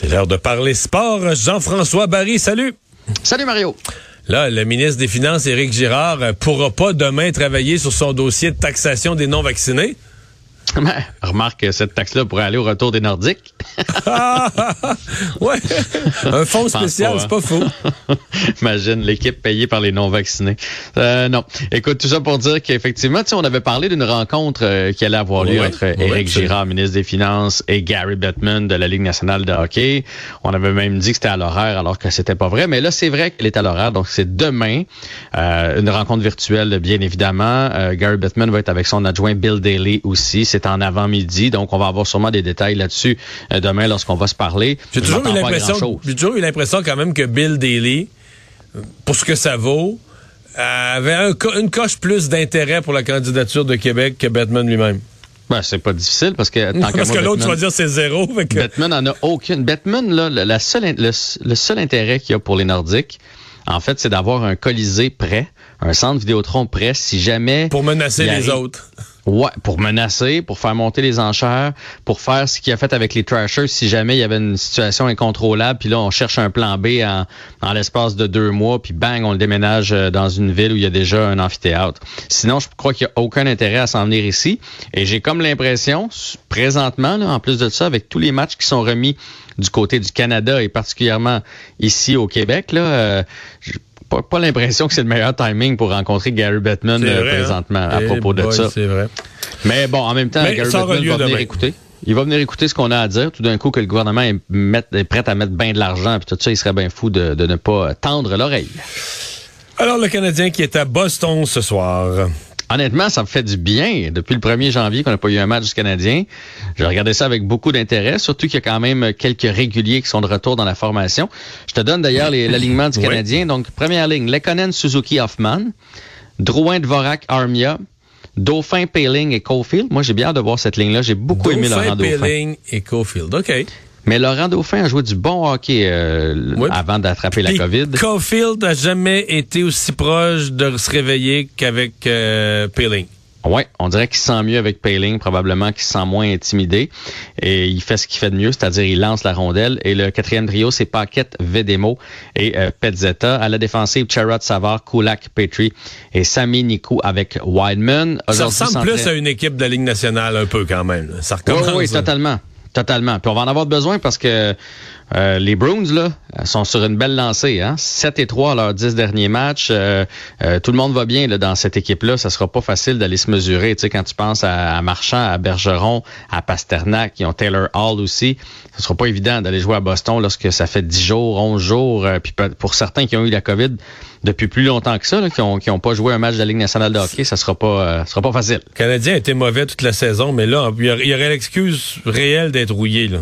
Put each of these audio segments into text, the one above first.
C'est l'heure de parler sport. Jean-François Barry, salut. Salut Mario. Là, le ministre des Finances, Éric Girard, euh, pourra pas demain travailler sur son dossier de taxation des non-vaccinés. Ben, remarque que cette taxe-là pourrait aller au retour des Nordiques. Ah, ouais. Un fonds spécial, pas, c'est hein. pas fou. Imagine l'équipe payée par les non-vaccinés. Euh, non. Écoute, tout ça pour dire qu'effectivement, tu sais, on avait parlé d'une rencontre euh, qui allait avoir lieu Ouais, entre ouais, Éric. Girard, ministre des Finances, et Gary Bettman de la Ligue nationale de hockey. On avait même dit que c'était à l'horaire alors que c'était pas vrai. Mais là, c'est vrai qu'elle est à l'horaire. Donc, c'est demain. Euh, une rencontre virtuelle, bien évidemment. Euh, Gary Bettman va être avec son adjoint Bill Daly aussi. C'est en avant-midi. Donc, on va avoir sûrement des détails là-dessus euh, demain lorsqu'on va se parler. J'ai toujours eu l'impression, grand-chose. j'ai toujours eu l'impression quand même que Bill Daly, pour ce que ça vaut, avait un co- une coche plus d'intérêt pour la candidature de Québec que Batman lui-même. Ben, c'est pas difficile parce que tant Parce que l'autre, tu vas dire c'est zéro. que- Batman en a aucune. Batman, là, le, la seule, le, le seul intérêt qu'il y a pour les Nordiques, en fait, c'est d'avoir un colisée prêt, un centre Vidéotron prêt, si jamais. pour menacer les autres. Ouais, pour menacer, pour faire monter les enchères, pour faire ce qu'il a fait avec les Trashers si jamais il y avait une situation incontrôlable, puis là on cherche un plan B en, en l'espace de deux mois, puis bang, on le déménage euh, dans une ville où il y a déjà un amphithéâtre. Sinon, je crois qu'il n'y a aucun intérêt à s'en venir ici. Et j'ai comme l'impression, présentement, là, en plus de ça, avec tous les matchs qui sont remis du côté du Canada et particulièrement ici au Québec, là, euh, pas, pas l'impression que c'est le meilleur timing pour rencontrer Gary Bettman euh, vrai, hein? présentement à Eh propos de ça. C'est vrai. Mais bon, en même temps, Mais Gary Bettman va venir demain. écouter. Il va venir écouter ce qu'on a à dire. Tout d'un coup, que le gouvernement est, prêt à mettre bien de l'argent, puis tout ça, il serait bien fou de, de ne pas tendre l'oreille. Alors, le Canadien qui est à Boston ce soir. Honnêtement, ça me fait du bien. Depuis le 1er janvier qu'on n'a pas eu un match du Canadien, j'ai regardé ça avec beaucoup d'intérêt, surtout qu'il y a quand même quelques réguliers qui sont de retour dans la formation. Je te donne d'ailleurs les- l'alignement du Oui. Canadien. Donc, première ligne, Lekonen, Suzuki, Hoffman, Drouin, Dvorak, Armia, Dauphin, Paling et Caulfield. Moi, j'ai bien hâte de voir cette ligne-là. J'ai beaucoup aimé Laurent Dauphin. Pelling et Cofield. OK. Mais Laurent Dauphin a joué du bon hockey euh, Oui. avant d'attraper la COVID. Caulfield n'a jamais été aussi proche de se réveiller qu'avec euh, Pelling. Ouais, on dirait qu'il se sent mieux avec Paling, probablement qu'il se sent moins intimidé. Et il fait ce qu'il fait de mieux, c'est-à-dire il lance la rondelle. Et le quatrième trio, c'est Paquette, Vedemo et euh, Petzetta. À la défensive, Charrot, Savard, Kulak, Petrie et Sami Nikou avec Wideman. Ça ressemble plus à une équipe de la Ligue nationale un peu quand même. Ça Oui, recommence. oui, là. totalement. Totalement. Puis on va en avoir besoin parce que euh, les Bruins, là, sont sur une belle lancée. Hein? 7 et 3 à leurs 10 derniers matchs. Euh, euh, tout le monde va bien là, dans cette équipe-là. Ça sera pas facile d'aller se mesurer. Tu sais, quand tu penses à, Marchand, à Bergeron, à Pasternak, qui ont Taylor Hall aussi, ce sera pas évident d'aller jouer à Boston lorsque ça fait 10 jours, 11 jours. puis pour certains qui ont eu la COVID depuis plus longtemps que ça, qui ont, qui ont pas joué un match de la Ligue nationale de hockey, ça sera pas, sera pas facile. Le Canadien a été mauvais toute la saison, mais là, il y aurait l'excuse réelle d'être rouillé. Là.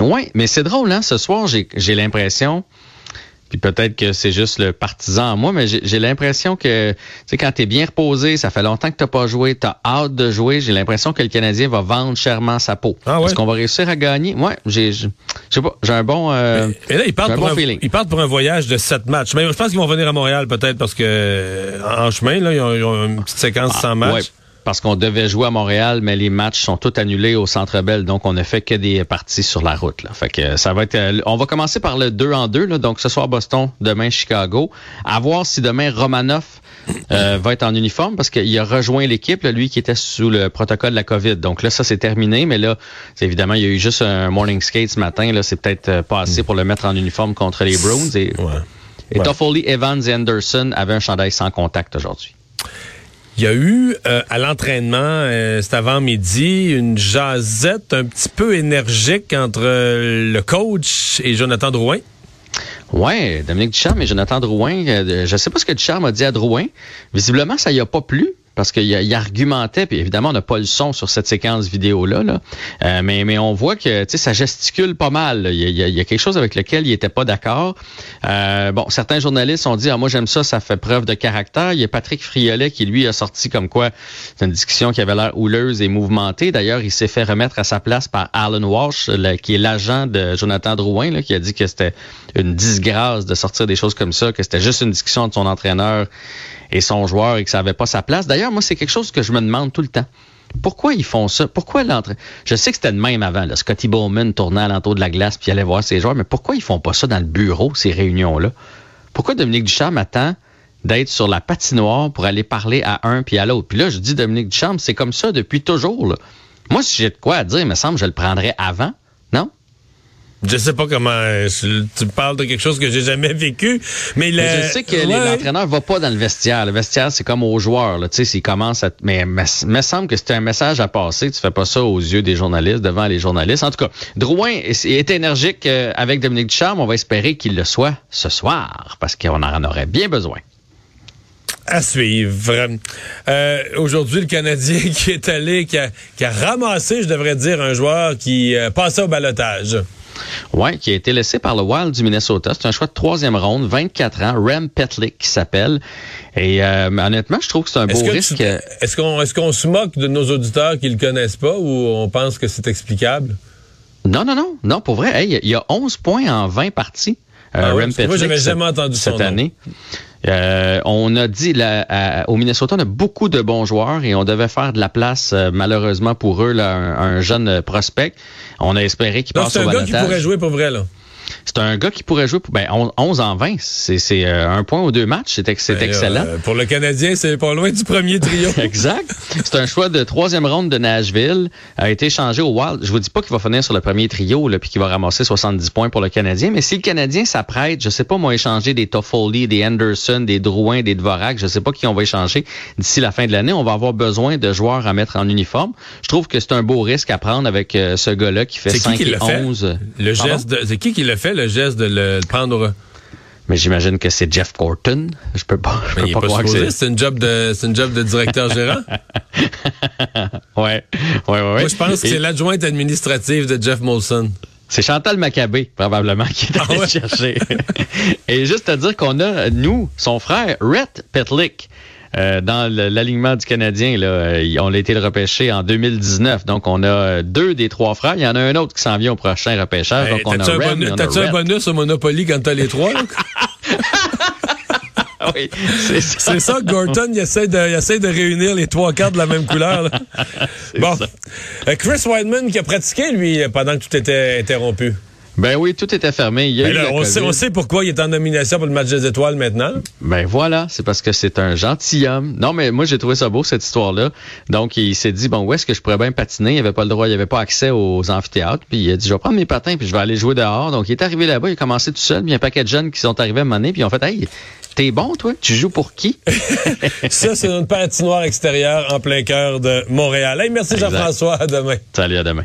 Oui, mais c'est drôle, hein? Ce soir, j'ai j'ai l'impression, puis peut-être que c'est juste le partisan en moi, mais j'ai j'ai l'impression que, tu sais, quand t'es bien reposé, ça fait longtemps que t'as pas joué, t'as hâte de jouer, j'ai l'impression que le Canadien va vendre chèrement sa peau. Ah ouais? Est-ce qu'on va réussir à gagner? Ouais, j'ai, je sais pas, j'ai un bon... euh, Et là, ils partent, un pour bon un, feeling. ils partent pour un voyage de sept matchs. Mais je pense qu'ils vont venir à Montréal peut-être parce que en chemin, là, ils ont, ils ont une petite séquence Ah, sans match. ouais. Parce qu'on devait jouer à Montréal, mais les matchs sont tous annulés au Centre Bell, donc on ne fait que des parties sur la route. Là. Fait que ça va être. euh, On va commencer par le 2 en 2, là, donc ce soir Boston, demain Chicago. À voir si demain Romanoff euh, va être en uniforme parce qu'il a rejoint l'équipe, lui qui était sous le protocole de la COVID. Donc là, ça c'est terminé, mais là, évidemment, il y a eu juste un morning skate ce matin. Là, c'est peut-être euh, pas assez pour le mettre en uniforme contre les Bruins. Et, Ouais. et Ouais. Toffoli, Evans et Anderson avaient un chandail sans contact aujourd'hui. Il y a eu euh, à l'entraînement, euh, cet avant-midi, une jasette un petit peu énergique entre euh, le coach et Jonathan Drouin. Ouais, Dominique Ducharme et Jonathan Drouin. euh, je sais pas ce que Ducharme a dit à Drouin. Visiblement, ça y a pas plu. Parce qu'il il argumentait, puis évidemment, on n'a pas le son sur cette séquence vidéo-là, là. Euh, mais, mais on voit que ça gesticule pas mal. Il y, a, y a- quelque chose avec lequel il était pas d'accord. Euh, bon, certains journalistes ont dit ah, moi j'aime ça, ça fait preuve de caractère. Il y a Patrick Friolet qui lui a sorti comme quoi c'est une discussion qui avait l'air houleuse et mouvementée. D'ailleurs, il s'est fait remettre à sa place par Alan Walsh, qui est l'agent de Jonathan Drouin, là, qui a dit que c'était une disgrâce de sortir des choses comme ça, que c'était juste une discussion entre son entraîneur et son joueur et que ça avait pas sa place. D'ailleurs, moi, c'est quelque chose que je me demande tout le temps. Pourquoi ils font ça? Pourquoi l'entraîneur... Je sais que c'était de même avant. Là. Scotty Bowman tournait à l'entour de la glace puis allait voir ses joueurs, mais pourquoi ils font pas ça dans le bureau, ces réunions-là? Pourquoi Dominique Ducharme attend d'être sur la patinoire pour aller parler à un puis à l'autre? Puis là, je dis Dominique Ducharme, c'est comme ça depuis toujours. Moi, si j'ai de quoi à dire, il me semble que je le prendrais avant. Non? Je sais pas comment euh, je- tu parles de quelque chose que j'ai jamais vécu, mais, le- Mais je sais que Ouais. l'entraîneur va pas dans le vestiaire. Le vestiaire, c'est comme aux joueurs. Tu sais, s'ils commencent à... Mais il me semble que c'est un message à passer. Tu fais pas ça aux yeux des journalistes, devant les journalistes. En tout cas, Drouin est, énergique euh, avec Dominique Ducharme. On va espérer qu'il le soit ce soir, parce qu'on en aurait bien besoin. À suivre. Euh, Aujourd'hui, le Canadien qui est allé, qui a, qui a ramassé, je devrais dire, un joueur qui euh, passait au balotage. Ouais, qui a été laissé par le Wild du Minnesota. C'est un choix de troisième ronde, 24 ans, Rem Petlick qui s'appelle. Et euh, honnêtement, je trouve que c'est un beau risque. est-ce qu'on est-ce qu'on se moque de nos auditeurs qui le connaissent pas ou on pense que c'est explicable? Non, non, non, non, pour vrai, hey, il y a 11 points en 20 parties. euh, Ah ouais, moi, cette- jamais entendu son cette nom. année. Euh, on a dit là, à- au Minnesota, on a beaucoup de bons joueurs et on devait faire de la place, euh, malheureusement pour eux, là, un, un jeune prospect. On a espéré qu'il passe c'est au un gars qui pourrait jouer pour vrai, là. C'est un gars qui pourrait jouer pour ben, on- 11 en 20. C'est c'est, euh, un point ou deux matchs. C'est ex- Ben, excellent. euh, pour le Canadien, c'est pas loin du premier trio. Exact. C'est un choix de troisième ronde de Nashville. A été échangé au Wild. Je vous dis pas qu'il va finir sur le premier trio là, puis qu'il va ramasser 70 points pour le Canadien. Mais si le Canadien s'apprête, je sais pas moi échanger des Toffoli, des Anderson, des Drouin, des Dvorak, je sais pas qui on va échanger d'ici la fin de l'année. On va avoir besoin de joueurs à mettre en uniforme. Je trouve que c'est un beau risque à prendre avec euh, ce gars-là qui fait C'est 5 qui et l'a fait? 11. Le Pardon? geste de, c'est qui qui l'a fait, le geste de le prendre? Mais j'imagine que c'est Jeff Corton. Je peux pas, je peux pas, pas croire que c'est. c'est une job de, c'est une job de directeur gérant. Ouais, ouais, ouais. ouais. Moi, je pense que c'est l'adjointe administrative de Jeff Molson. C'est Chantal Maccabé, probablement, qui est allé Ah ouais? chercher. Et juste à dire qu'on a, nous, son frère, Rhett Petlick, euh, dans l'alignement du Canadien. Là, Euh, on a été le repêché en 2019. Donc, on a euh, deux des trois frères. Il y en a un autre qui s'en vient au prochain repêchage. Hey, donc, on a T'as-tu un, on a un bonus au Monopoly quand t'as les trois? oui, c'est ça. C'est ça que Gorton, il essaie, de, il essaie de réunir les trois cartes de la même couleur. là. Bon. Chris Weidman qui a pratiqué, lui, pendant que tout était interrompu. Ben oui, tout était fermé. Il y a Ben eu là, la on, sait, COVID. on sait pourquoi il est en nomination pour le match des étoiles maintenant. Ben voilà, c'est parce que c'est un gentilhomme. Non, mais moi, j'ai trouvé ça beau, cette histoire-là. Donc, il s'est dit, bon, où est-ce que je pourrais bien patiner? Il avait pas le droit, il avait pas accès aux amphithéâtres. Puis il a dit, je vais prendre mes patins, puis je vais aller jouer dehors. Donc, il est arrivé là-bas, il a commencé tout seul. Puis il y a un paquet de jeunes qui sont arrivés à un puis ils ont fait, hey, t'es bon, toi? Tu joues pour qui? Ça, c'est une patinoire extérieure en plein cœur de Montréal. Hey, merci. Jean-François. À demain. Salut, à demain.